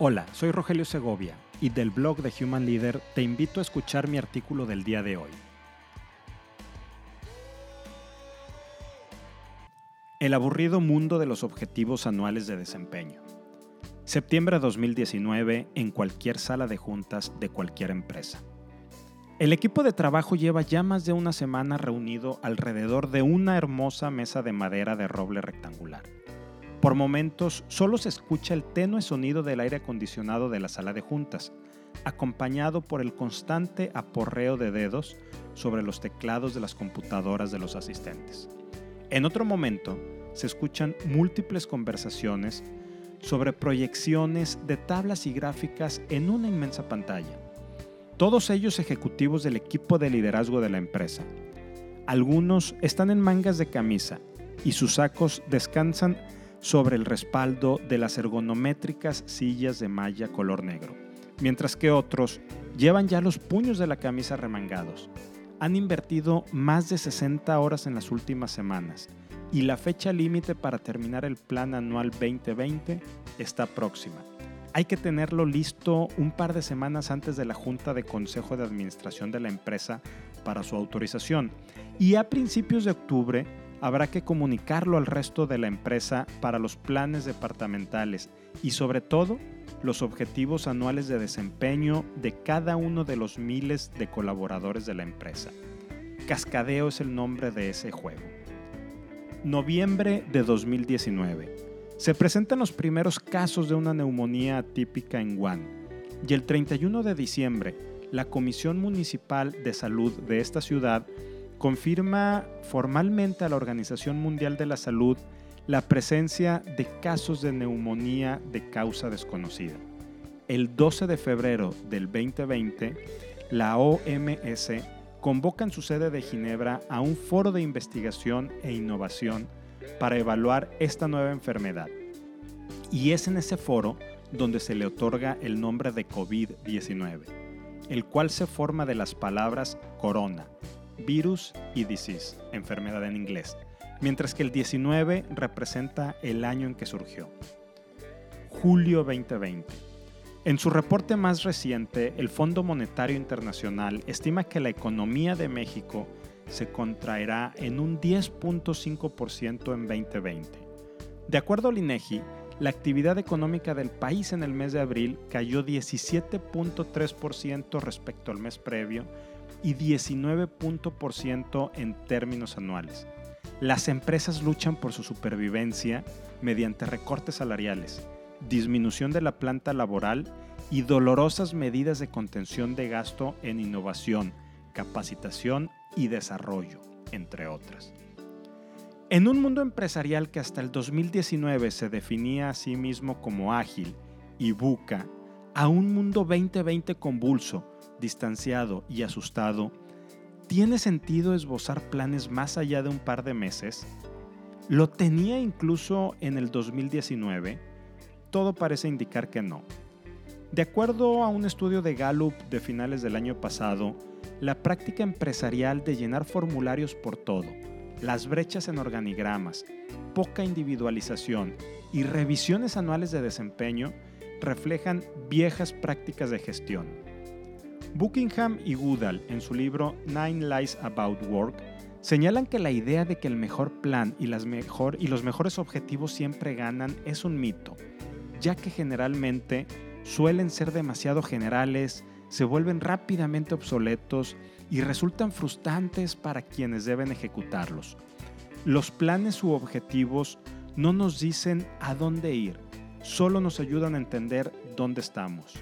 Hola, soy Rogelio Segovia y del blog de Human Leader te invito a escuchar mi artículo del día de hoy. El aburrido mundo de los objetivos anuales de desempeño. Septiembre de 2019 en cualquier sala de juntas de cualquier empresa. El equipo de trabajo lleva ya más de una semana reunido alrededor de una hermosa mesa de madera de roble rectangular. Por momentos solo se escucha el tenue sonido del aire acondicionado de la sala de juntas, acompañado por el constante aporreo de dedos sobre los teclados de las computadoras de los asistentes. En otro momento, se escuchan múltiples conversaciones sobre proyecciones de tablas y gráficas en una inmensa pantalla. Todos ellos ejecutivos del equipo de liderazgo de la empresa. Algunos están en mangas de camisa y sus sacos descansan sobre el respaldo de las ergonométricas sillas de malla color negro, mientras que otros llevan ya los puños de la camisa remangados. Han invertido más de 60 horas en las últimas semanas y la fecha límite para terminar el plan anual 2020 está próxima. Hay que tenerlo listo un par de semanas antes de la Junta de Consejo de Administración de la empresa para su autorización y a principios de octubre habrá que comunicarlo al resto de la empresa para los planes departamentales y sobre todo los objetivos anuales de desempeño de cada uno de los miles de colaboradores de la empresa. Cascadeo es el nombre de ese juego. Noviembre de 2019. Se presentan los primeros casos de una neumonía atípica en Wuhan y el 31 de diciembre la Comisión Municipal de Salud de esta ciudad confirma formalmente a la Organización Mundial de la Salud la presencia de casos de neumonía de causa desconocida. El 12 de febrero del 2020, la OMS convoca en su sede de Ginebra a un foro de investigación e innovación para evaluar esta nueva enfermedad. Y es en ese foro donde se le otorga el nombre de COVID-19, el cual se forma de las palabras corona, virus y disease, enfermedad en inglés, mientras que el 19 representa el año en que surgió. Julio 2020. En su reporte más reciente, el Fondo Monetario Internacional estima que la economía de México se contraerá en un 10.5% en 2020. De acuerdo al INEGI, la actividad económica del país en el mes de abril cayó 17.3% respecto al mes previo y 19% en términos anuales. Las empresas luchan por su supervivencia mediante recortes salariales, disminución de la planta laboral y dolorosas medidas de contención de gasto en innovación, capacitación y desarrollo, entre otras. En un mundo empresarial que hasta el 2019 se definía a sí mismo como ágil y buca, a un mundo 2020 convulso, distanciado y asustado, ¿tiene sentido esbozar planes más allá de un par de meses? ¿Lo tenía incluso en el 2019? Todo parece indicar que no. De acuerdo a un estudio de Gallup de finales del año pasado, la práctica empresarial de llenar formularios por todo, las brechas en organigramas, poca individualización y revisiones anuales de desempeño reflejan viejas prácticas de gestión Buckingham y Goodall, en su libro Nine Lies About Work, señalan que la idea de que el mejor plan y, los mejores objetivos siempre ganan es un mito, ya que generalmente suelen ser demasiado generales, se vuelven rápidamente obsoletos y resultan frustrantes para quienes deben ejecutarlos. Los planes u objetivos no nos dicen a dónde ir, solo nos ayudan a entender dónde estamos.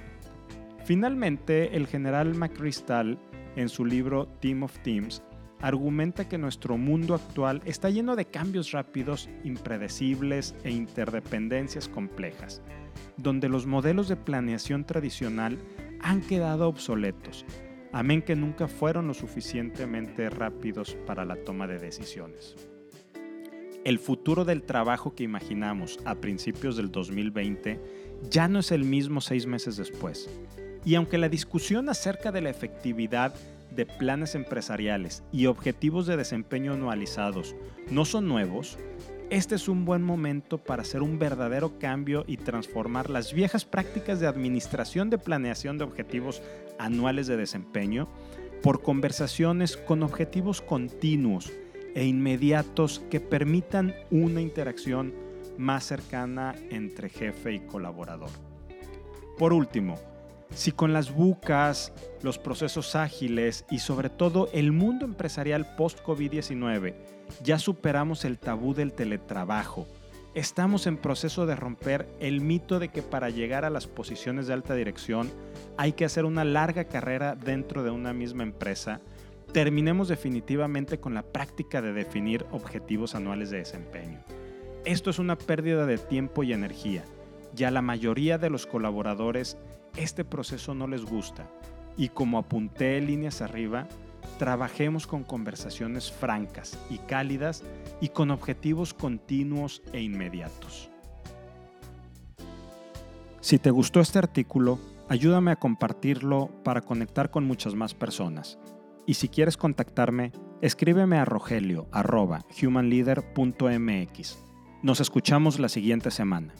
Finalmente, el general McChrystal, en su libro Team of Teams, argumenta que nuestro mundo actual está lleno de cambios rápidos, impredecibles e interdependencias complejas, donde los modelos de planeación tradicional han quedado obsoletos, amén que nunca fueron lo suficientemente rápidos para la toma de decisiones. El futuro del trabajo que imaginamos a principios del 2020 ya no es el mismo seis meses después y aunque la discusión acerca de la efectividad de planes empresariales y objetivos de desempeño anualizados no son nuevos, este es un buen momento para hacer un verdadero cambio y transformar las viejas prácticas de administración de planeación de objetivos anuales de desempeño por conversaciones con objetivos continuos e inmediatos que permitan una interacción más cercana entre jefe y colaborador. Por último, si con las bucas, los procesos ágiles y sobre todo el mundo empresarial post-COVID-19 ya superamos el tabú del teletrabajo, estamos en proceso de romper el mito de que para llegar a las posiciones de alta dirección hay que hacer una larga carrera dentro de una misma empresa, terminemos definitivamente con la práctica de definir objetivos anuales de desempeño. Esto es una pérdida de tiempo y energía. Ya la mayoría de los colaboradores este proceso no les gusta y como apunté líneas arriba, trabajemos con conversaciones francas y cálidas y con objetivos continuos e inmediatos. Si te gustó este artículo, ayúdame a compartirlo para conectar con muchas más personas. Y si quieres contactarme, escríbeme a rogelio.humanleader.mx. Nos escuchamos la siguiente semana.